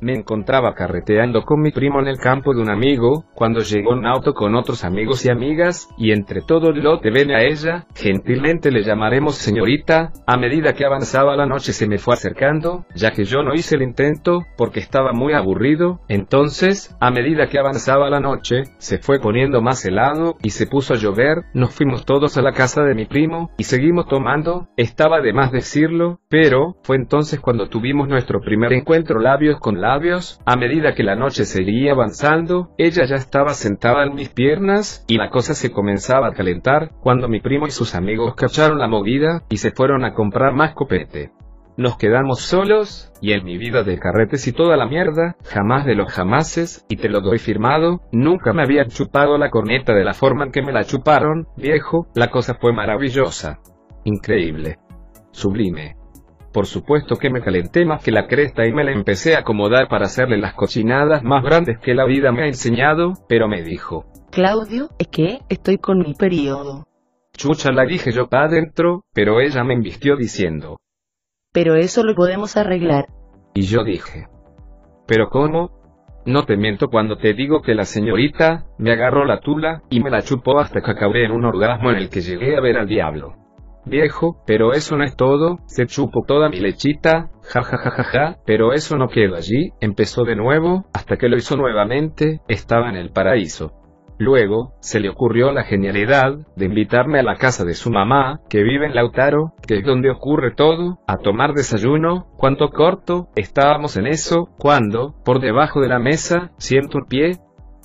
Me encontraba carreteando con mi primo en el campo de un amigo, cuando llegó un auto con otros amigos y amigas, y entre todo el lote ven a ella, gentilmente le llamaremos señorita, a medida que avanzaba la noche se me fue acercando, ya que yo no hice el intento, porque estaba muy aburrido, entonces, a medida que avanzaba la noche, se fue poniendo más helado, y se puso a llover, nos fuimos todos a la casa de mi primo, y seguimos tomando, estaba de más decirlo, pero, fue entonces cuando tuvimos nuestro primer encuentro labios con a medida que la noche seguía avanzando, ella ya estaba sentada en mis piernas, y la cosa se comenzaba a calentar, cuando mi primo y sus amigos cacharon la movida, y se fueron a comprar más copete. Nos quedamos solos, y en mi vida de carretes y toda la mierda, jamás de los jamases, y te lo doy firmado, nunca me había chupado la corneta de la forma en que me la chuparon, viejo, la cosa fue maravillosa. Increíble. Sublime. Por supuesto que me calenté más que la cresta y me la empecé a acomodar para hacerle las cochinadas más grandes que la vida me ha enseñado, pero me dijo. Claudio, es que estoy con mi periodo. Chucha la dije yo para adentro, pero ella me invistió diciendo. Pero eso lo podemos arreglar. Y yo dije. ¿Pero cómo? No te miento cuando te digo que la señorita, me agarró la tula, y me la chupó hasta que acabé en un orgasmo en el que llegué a ver al diablo. Viejo, pero eso no es todo, se chupó toda mi lechita, ja ja ja ja ja, pero eso no quedó allí, empezó de nuevo, hasta que lo hizo nuevamente, estaba en el paraíso. Luego, se le ocurrió la genialidad de invitarme a la casa de su mamá, que vive en Lautaro, que es donde ocurre todo, a tomar desayuno, cuanto corto, estábamos en eso, cuando, por debajo de la mesa, siento un pie,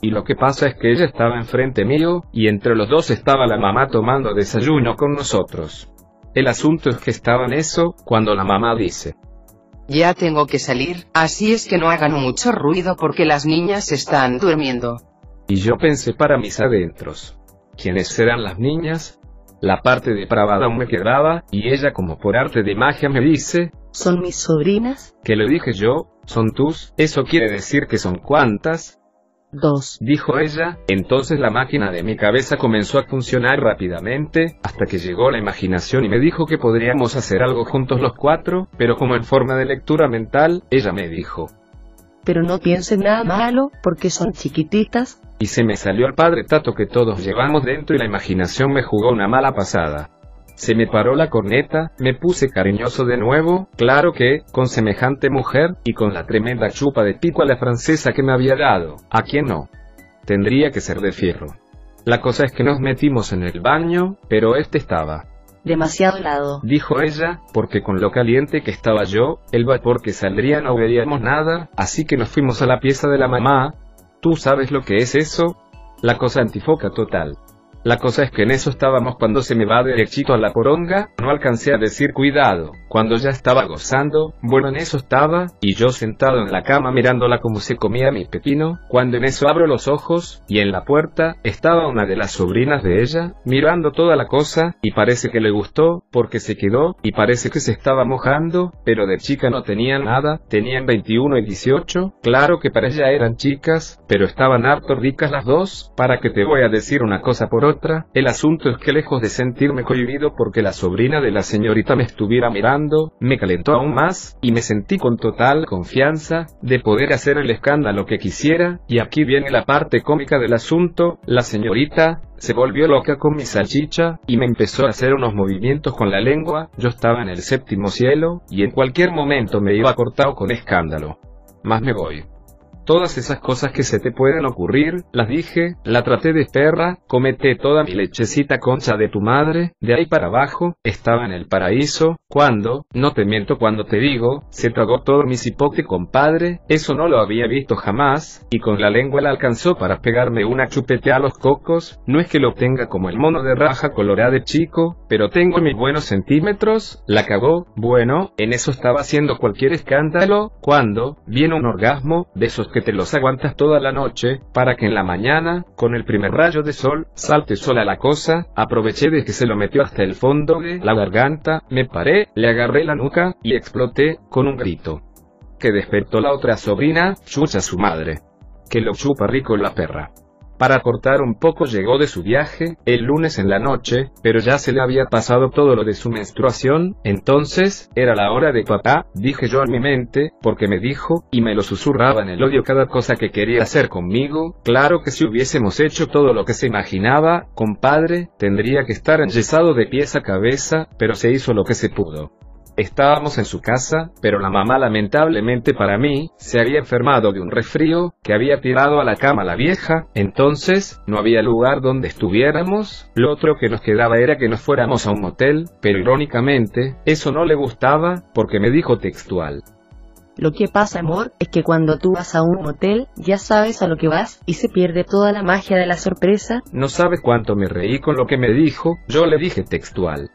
y lo que pasa es que ella estaba enfrente mío, y entre los dos estaba la mamá tomando desayuno con nosotros. El asunto es que estaba en eso, cuando la mamá dice, ya tengo que salir, así es que no hagan mucho ruido porque las niñas están durmiendo. Y yo pensé para mis adentros. ¿Quiénes serán las niñas? La parte depravada aún me quedaba, y ella como por arte de magia me dice, ¿Son mis sobrinas? Que le dije yo, son tus, eso quiere decir que son cuantas, dijo ella, entonces la máquina de mi cabeza comenzó a funcionar rápidamente, hasta que llegó la imaginación y me dijo que podríamos hacer algo juntos los cuatro, pero como en forma de lectura mental, ella me dijo. Pero no piensen nada malo, porque son chiquititas. Y se me salió el padre Tato que todos llevamos dentro y la imaginación me jugó una mala pasada. Se me paró la corneta, me puse cariñoso de nuevo, claro que, con semejante mujer, y con la tremenda chupa de pico a la francesa que me había dado, ¿a quién no? Tendría que ser de fierro. La cosa es que nos metimos en el baño, pero este estaba. Demasiado helado. Dijo ella, porque con lo caliente que estaba yo, el vapor que saldría no veríamos nada, así que nos fuimos a la pieza de la mamá. ¿Tú sabes lo que es eso? La cosa antifoca total. La cosa es que en eso estábamos cuando se me va derechito a la poronga, no alcancé a decir cuidado, cuando ya estaba gozando, bueno en eso estaba, y yo sentado en la cama mirándola como se comía mi pepino, cuando en eso abro los ojos, y en la puerta, estaba una de las sobrinas de ella, mirando toda la cosa, y parece que le gustó, porque se quedó, y parece que se estaba mojando, pero de chica no tenían nada, tenían 21 y 18, claro que para ella eran chicas, pero estaban harto ricas las dos, para que te voy a decir una cosa por otra, el asunto es que lejos de sentirme cohibido porque la sobrina de la señorita me estuviera mirando, me calentó aún más, y me sentí con total confianza, de poder hacer el escándalo que quisiera, y aquí viene la parte cómica del asunto, la señorita, se volvió loca con mi salchicha, y me empezó a hacer unos movimientos con la lengua, yo estaba en el séptimo cielo, y en cualquier momento me iba cortado con escándalo. Más me voy. Todas esas cosas que se te pueden ocurrir, las dije, la traté de perra, comete toda mi lechecita concha de tu madre, de ahí para abajo, estaba en el paraíso, cuando, no te miento cuando te digo, se tragó todo mi cipote compadre, eso no lo había visto jamás, y con la lengua la alcanzó para pegarme una chupete a los cocos, no es que lo tenga como el mono de raja colorada de chico, pero tengo mis buenos centímetros, la cagó, bueno, en eso estaba haciendo cualquier escándalo, cuando, viene un orgasmo, de esos que te los aguantas toda la noche, para que en la mañana, con el primer rayo de sol, salte sola la cosa, aproveché de que se lo metió hasta el fondo de la garganta, me paré, le agarré la nuca, y exploté, con un grito. Que despertó la otra sobrina, chucha su madre. Que lo chupa rico la perra. Para cortar un poco llegó de su viaje, el lunes en la noche, pero ya se le había pasado todo lo de su menstruación, entonces, era la hora de papá, dije yo en mi mente, porque me dijo, y me lo susurraba en el odio cada cosa que quería hacer conmigo, claro que si hubiésemos hecho todo lo que se imaginaba, compadre, tendría que estar enyesado de pies a cabeza, pero se hizo lo que se pudo. Estábamos en su casa, pero la mamá lamentablemente para mí, se había enfermado de un resfrío, que había tirado a la cama la vieja, entonces, no había lugar donde estuviéramos, lo otro que nos quedaba era que nos fuéramos a un motel, pero irónicamente, eso no le gustaba, porque me dijo textual. Lo que pasa, amor, es que cuando tú vas a un motel, ya sabes a lo que vas, y se pierde toda la magia de la sorpresa. No sabes cuánto me reí con lo que me dijo, yo le dije textual.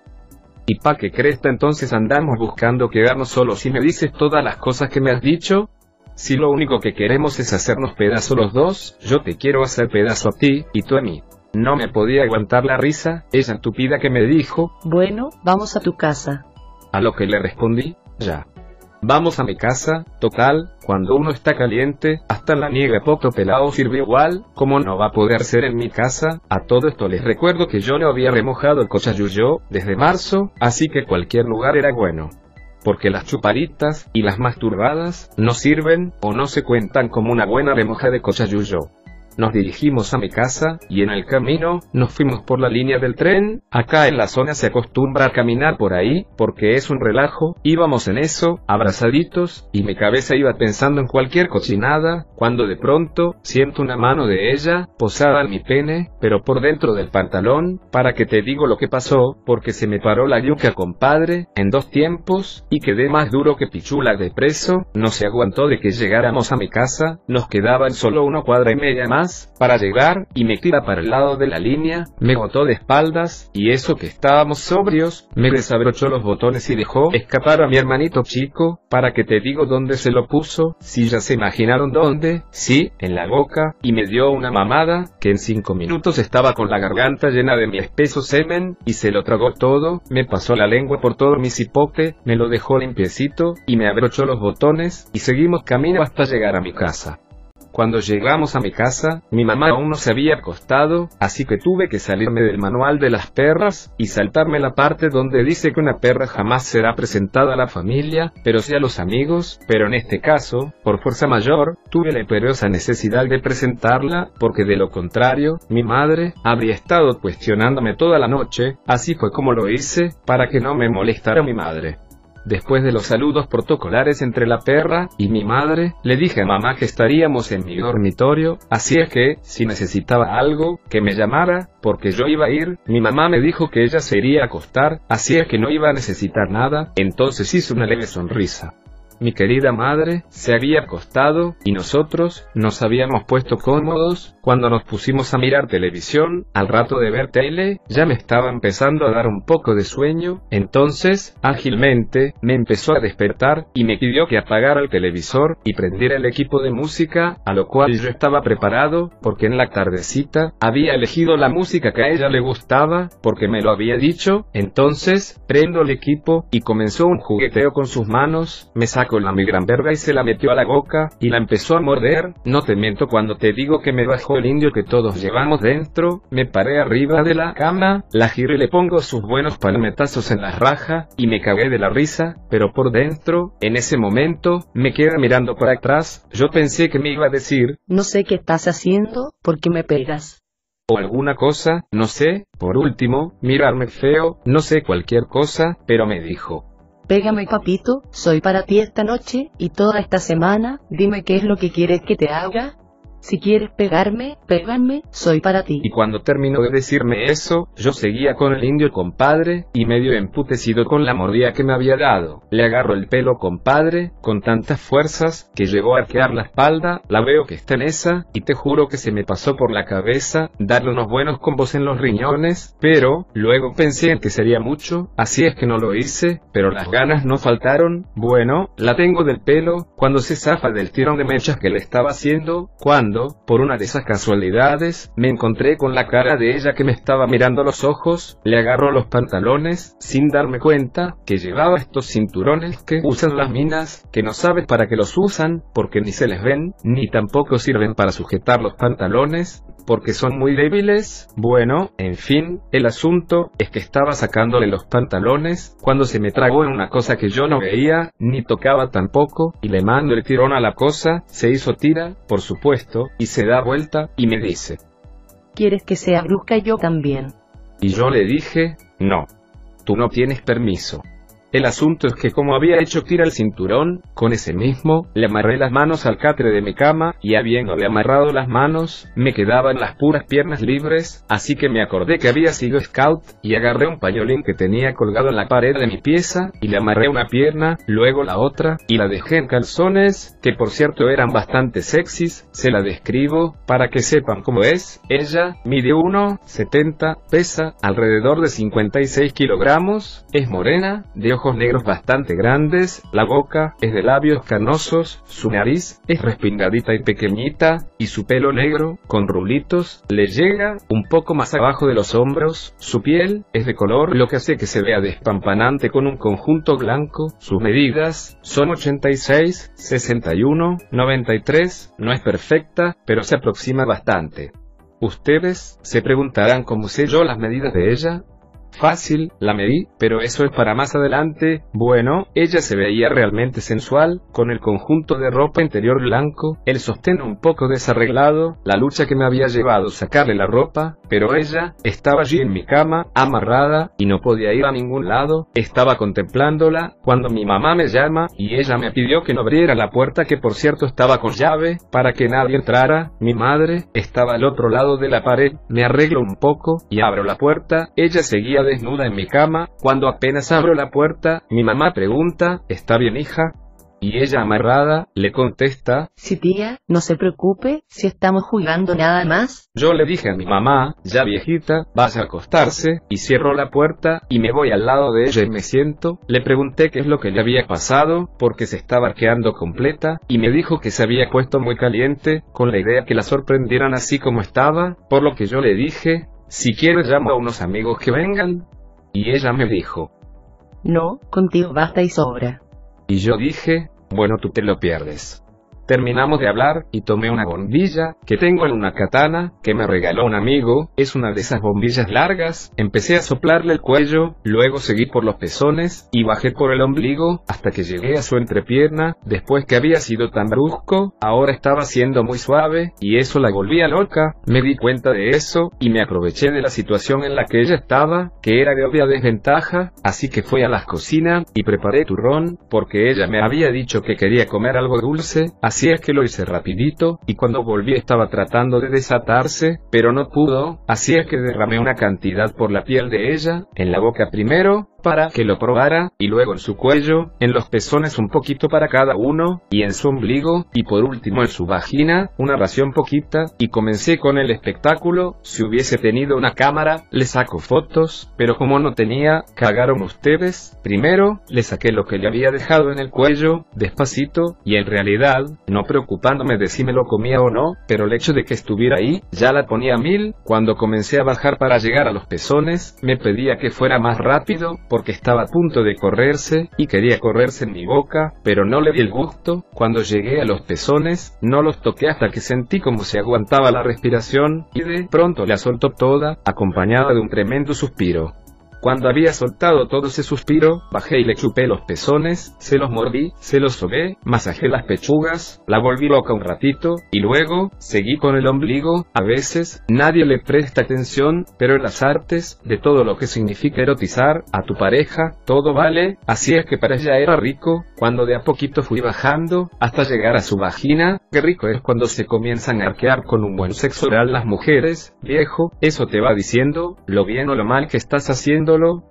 ¿Y pa' qué cresta entonces andamos buscando quedarnos solos si me dices todas las cosas que me has dicho? Si lo único que queremos es hacernos pedazos los dos, yo te quiero hacer pedazo a ti, y tú a mí. No me podía aguantar la risa, esa estúpida que me dijo, Bueno, vamos a tu casa. a lo que le respondí, ya. Vamos a mi casa, total, cuando uno está caliente, hasta la niega poco pelado sirve igual, como no va a poder ser en mi casa, a todo esto les recuerdo que yo le había remojado el cochayuyo, desde marzo, así que cualquier lugar era bueno. Porque las chuparitas, y las masturbadas, no sirven, o no se cuentan como una buena remoja de cochayuyo. Nos dirigimos a mi casa, y en el camino, nos fuimos por la línea del tren, acá en la zona se acostumbra a caminar por ahí, porque es un relajo, íbamos en eso, abrazaditos, y mi cabeza iba pensando en cualquier cochinada, cuando de pronto, siento una mano de ella, posada en mi pene, pero por dentro del pantalón, para que te digo lo que pasó, porque se me paró la yuca compadre, en dos tiempos, y quedé más duro que pichula de preso, no se aguantó de que llegáramos a mi casa, nos quedaban solo una cuadra y media más, para llegar, y me tira para el lado de la línea, me botó de espaldas, y eso que estábamos sobrios, me desabrochó los botones y dejó escapar a mi hermanito chico, para que te digo dónde se lo puso, si ya se imaginaron dónde, sí, en la boca, y me dio una mamada, que en cinco minutos estaba con la garganta llena de mi espeso semen, y se lo tragó todo, me pasó la lengua por todo mi cipote, me lo dejó limpiecito, y me abrochó los botones, y seguimos camino hasta llegar a mi casa. Cuando llegamos a mi casa, mi mamá aún no se había acostado, así que tuve que salirme del manual de las perras, y saltarme la parte donde dice que una perra jamás será presentada a la familia, pero sí a los amigos, pero en este caso, por fuerza mayor, tuve la imperiosa necesidad de presentarla, porque de lo contrario, mi madre, habría estado cuestionándome toda la noche, así fue como lo hice, para que no me molestara mi madre. Después de los saludos protocolares entre la perra y mi madre, le dije a mamá que estaríamos en mi dormitorio, así es que, si necesitaba algo, que me llamara, porque yo iba a ir, mi mamá me dijo que ella se iría a acostar, así es que no iba a necesitar nada, entonces hizo una leve sonrisa. Mi querida madre se había acostado, y nosotros nos habíamos puesto cómodos, cuando nos pusimos a mirar televisión, al rato de ver tele, ya me estaba empezando a dar un poco de sueño, entonces, ágilmente, me empezó a despertar, y me pidió que apagara el televisor, y prendiera el equipo de música, a lo cual yo estaba preparado, porque en la tardecita, había elegido la música que a ella le gustaba, porque me lo había dicho, entonces, prendo el equipo, y comenzó un jugueteo con sus manos, me sacó la mi gran verga y se la metió a la boca, y la empezó a morder, no te miento cuando te digo que me bajó el indio que todos llevamos dentro, me paré arriba de la cama, la giro y le pongo sus buenos palometazos en la raja, y me cagué de la risa, pero por dentro, en ese momento, me quedé mirando para atrás, yo pensé que me iba a decir, No sé qué estás haciendo, ¿por qué me pegas? o alguna cosa, no sé, por último, mirarme feo, no sé cualquier cosa, pero me dijo, Pégame papito, soy para ti esta noche, y toda esta semana, dime qué es lo que quieres que te haga, si quieres pegarme, pégame, soy para ti. Y cuando terminó de decirme eso, yo seguía con el indio compadre, y medio emputecido con la mordida que me había dado. Le agarro el pelo compadre, con tantas fuerzas, que llegó a arquear la espalda, la veo que está en esa, y te juro que se me pasó por la cabeza, darle unos buenos combos en los riñones, pero, luego pensé en que sería mucho, así es que no lo hice, pero las ganas no faltaron, bueno, la tengo del pelo, cuando se zafa del tirón de mechas que le estaba haciendo, cuando por una de esas casualidades, me encontré con la cara de ella que me estaba mirando los ojos, le agarró los pantalones, sin darme cuenta, que llevaba estos cinturones que usan las minas, que no sabes para qué los usan, porque ni se les ven, ni tampoco sirven para sujetar los pantalones, porque son muy débiles. Bueno, en fin, el asunto es que estaba sacándole los pantalones cuando se me tragó en una cosa que yo no veía, ni tocaba tampoco, y le mando el tirón a la cosa, se hizo tira, por supuesto, y se da vuelta, y me dice, ¿Quieres que sea brusca yo también? Y yo le dije, no. Tú no tienes permiso. El asunto es que como había hecho tira el cinturón, con ese mismo, le amarré las manos al catre de mi cama, y habiéndole amarrado las manos, me quedaban las puras piernas libres, así que me acordé que había sido scout, y agarré un pañolín que tenía colgado en la pared de mi pieza, y le amarré una pierna, luego la otra, y la dejé en calzones, que por cierto eran bastante sexys, se la describo, para que sepan cómo es, ella, mide 1,70, pesa, alrededor de 56 kilogramos, es morena, de ojos negros bastante grandes, la boca es de labios canosos, su nariz es respingadita y pequeñita, y su pelo negro, con rulitos, le llega un poco más abajo de los hombros, su piel es de color lo que hace que se vea despampanante con un conjunto blanco, sus medidas son 86, 61, 93, no es perfecta, pero se aproxima bastante. Ustedes se preguntarán cómo sé yo las medidas de ella, Fácil, la medí, pero eso es para más adelante. Bueno, ella se veía realmente sensual, con el conjunto de ropa interior blanco, el sostén un poco desarreglado, la lucha que me había llevado sacarle la ropa, pero ella estaba allí en mi cama, amarrada, y no podía ir a ningún lado, estaba contemplándola, cuando mi mamá me llama, y ella me pidió que no abriera la puerta que por cierto estaba con llave, para que nadie entrara, mi madre estaba al otro lado de la pared, me arreglo un poco, y abro la puerta, ella seguía desnuda en mi cama, cuando apenas abro la puerta, mi mamá pregunta, ¿está bien hija? Y ella amarrada, le contesta, Sí tía, no se preocupe, si estamos jugando nada más. Yo le dije a mi mamá, ya viejita, vas a acostarse, y cierro la puerta, y me voy al lado de ella y me siento, le pregunté qué es lo que le había pasado, porque se estaba arqueando completa, y me dijo que se había puesto muy caliente, con la idea que la sorprendieran así como estaba, por lo que yo le dije, si quieres llamo a unos amigos que vengan. Y ella me dijo, No, contigo basta y sobra. y yo dije, bueno tú te lo pierdes. Terminamos de hablar, y tomé una bombilla, que tengo en una katana, que me regaló un amigo, es una de esas bombillas largas, empecé a soplarle el cuello, luego seguí por los pezones, y bajé por el ombligo, hasta que llegué a su entrepierna, después que había sido tan brusco, ahora estaba siendo muy suave, y eso la volvía loca, me di cuenta de eso, y me aproveché de la situación en la que ella estaba, que era de obvia desventaja, así que fui a la cocina, y preparé turrón, porque ella me había dicho que quería comer algo dulce, así es que lo hice rapidito, y cuando volví estaba tratando de desatarse, pero no pudo, así es que derramé una cantidad por la piel de ella, en la boca primero, para que lo probara, y luego en su cuello, en los pezones un poquito para cada uno, y en su ombligo, y por último en su vagina, una ración poquita, y comencé con el espectáculo, si hubiese tenido una cámara, le saco fotos, pero como no tenía, cagaron ustedes, primero, le saqué lo que le había dejado en el cuello, despacito, y en realidad, no preocupándome de si me lo comía o no, pero el hecho de que estuviera ahí, ya la ponía a mil, cuando comencé a bajar para llegar a los pezones, me pedía que fuera más rápido, porque estaba a punto de correrse, y quería correrse en mi boca, pero no le di el gusto, cuando llegué a los pezones, no los toqué hasta que sentí como se aguantaba la respiración, y de pronto la soltó toda, acompañada de un tremendo suspiro. Cuando había soltado todo ese suspiro, bajé y le chupé los pezones, se los mordí, se los sobé, masajé las pechugas, la volví loca un ratito, y luego, seguí con el ombligo, a veces, nadie le presta atención, pero en las artes, de todo lo que significa erotizar, a tu pareja, todo vale, así es que para ella era rico, cuando de a poquito fui bajando, hasta llegar a su vagina, qué rico es cuando se comienzan a arquear con un buen sexo oral las mujeres, viejo, eso te va diciendo, lo bien o lo mal que estás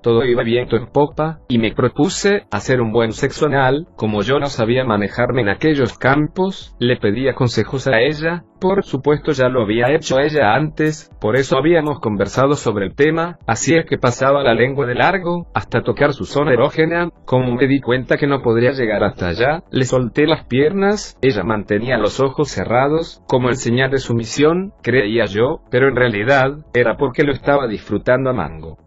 todo iba viento en popa, y me propuse hacer un buen sexo anal, como yo no sabía manejarme en aquellos campos, le pedía consejos a ella, por supuesto ya lo había hecho ella antes, por eso habíamos conversado sobre el tema, así es que pasaba la lengua de largo, hasta tocar su zona erógena, como me di cuenta que no podría llegar hasta allá, le solté las piernas, ella mantenía los ojos cerrados, como en señal de sumisión, creía yo, pero en realidad, era porque lo estaba disfrutando a mango.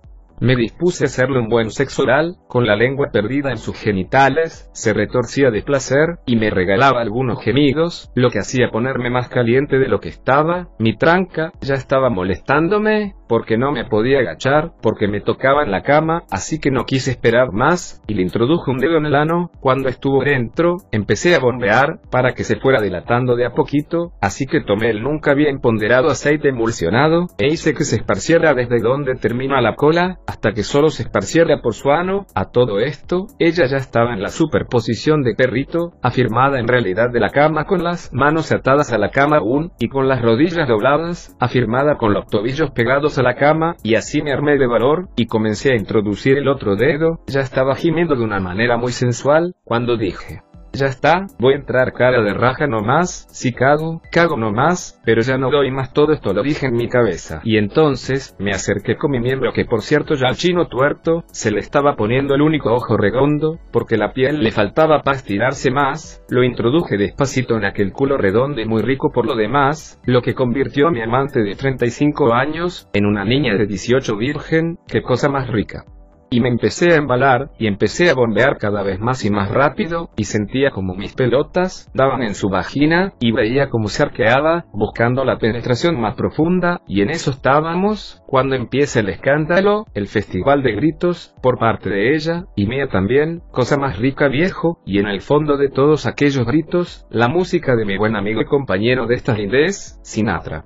Me dispuse a hacerle un buen sexo oral, con la lengua perdida en sus genitales, se retorcía de placer, y me regalaba algunos gemidos, lo que hacía ponerme más caliente de lo que estaba, mi tranca, ya estaba molestándome, porque no me podía agachar, porque me tocaba en la cama, así que no quise esperar más, y le introduje un dedo en el ano, cuando estuvo dentro, empecé a bombear, para que se fuera dilatando de a poquito, así que tomé el nunca bien ponderado aceite emulsionado, e hice que se esparciera desde donde termina la cola, hasta que solo se esparciera por su ano, a todo esto, ella ya estaba en la superposición de perrito, afirmada en realidad de la cama con las manos atadas a la cama aún, y con las rodillas dobladas, afirmada con los tobillos pegados a la cama, y así me armé de valor, y comencé a introducir el otro dedo, ya estaba gimiendo de una manera muy sensual, cuando dije, ya está, voy a entrar cara de raja nomás, si cago, cago nomás, pero ya no doy más todo esto lo dije en mi cabeza. Y entonces, me acerqué con mi miembro que por cierto ya al chino tuerto, se le estaba poniendo el único ojo redondo, porque la piel le faltaba para estirarse más, lo introduje despacito en aquel culo redondo y muy rico por lo demás, lo que convirtió a mi amante de 35 años, en una niña de 18 virgen, qué cosa más rica y me empecé a embalar, y empecé a bombear cada vez más y más rápido, y sentía como mis pelotas daban en su vagina, y veía como se arqueaba, buscando la penetración más profunda, y en eso estábamos, cuando empieza el escándalo, el festival de gritos, por parte de ella, y mía también, cosa más rica viejo, y en el fondo de todos aquellos gritos, la música de mi buen amigo y compañero de esta lindez, Sinatra.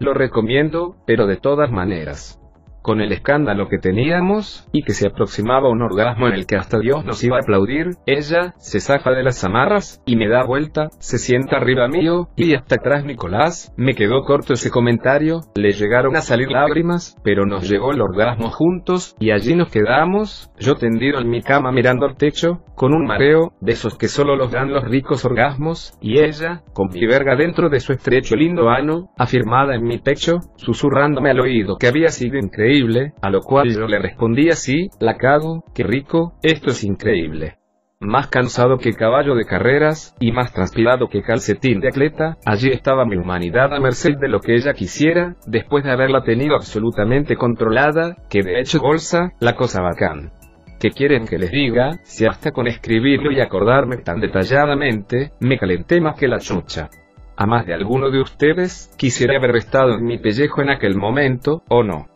Lo recomiendo, pero de todas maneras con el escándalo que teníamos, y que se aproximaba un orgasmo en el que hasta Dios nos iba a aplaudir, ella, se zafa de las amarras, y me da vuelta, se sienta arriba mío, y hasta atrás Nicolás, me quedó corto ese comentario, le llegaron a salir lágrimas, pero nos llegó el orgasmo juntos, y allí nos quedamos, yo tendido en mi cama mirando al techo, con un mareo, de esos que solo los dan los ricos orgasmos, y ella, con mi verga dentro de su estrecho lindo ano, afirmada en mi pecho, susurrándome al oído que había sido increíble, a lo cual yo le respondí así, la cago, qué rico, esto es increíble. Más cansado que caballo de carreras, y más transpirado que calcetín de atleta, allí estaba mi humanidad a merced de lo que ella quisiera, después de haberla tenido absolutamente controlada, que de hecho bolsa, la cosa bacán. ¿Qué quieren que les diga? Si hasta con escribirlo y acordarme tan detalladamente, me calenté más que la chucha. A más de alguno de ustedes, quisiera haber estado en mi pellejo en aquel momento, ¿o no?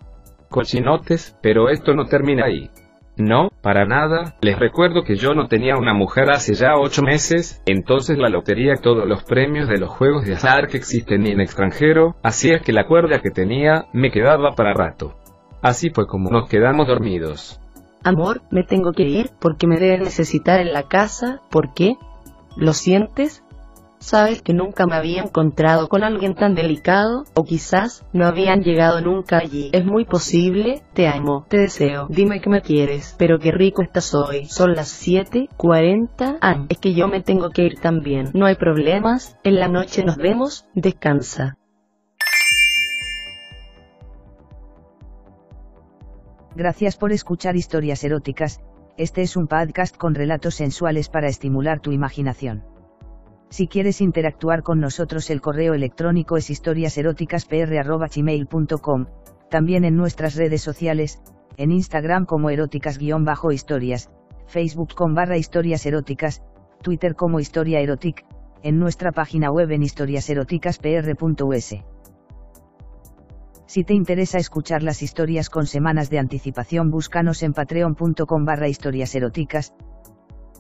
Cochinotes, pero esto no termina ahí. No, para nada, les recuerdo que yo no tenía una mujer hace ya ocho meses, entonces la lotería todos los premios de los juegos de azar que existen en extranjero, así es que la cuerda que tenía, me quedaba para rato. Así fue como nos quedamos dormidos. Amor, me tengo que ir porque me debe necesitar en la casa, ¿por qué? ¿Lo sientes? Sabes que nunca me había encontrado con alguien tan delicado, o quizás no habían llegado nunca allí. Es muy posible, te amo, te deseo, dime que me quieres, pero qué rico estás hoy. Son las 7:40. Ah, es que yo me tengo que ir también. No hay problemas, en la noche nos vemos, descansa. Gracias por escuchar historias eróticas, este es un podcast con relatos sensuales para estimular tu imaginación. Si quieres interactuar con nosotros el correo electrónico es historiaseroticaspr.gmail.com, también en nuestras redes sociales, en Instagram como eróticas-historias, Facebook con barra historias eróticas, Twitter como historia erotic, en nuestra página web en historiaseroticaspr.us. Si te interesa escuchar las historias con semanas de anticipación, búscanos en patreon.com barra historias eróticas.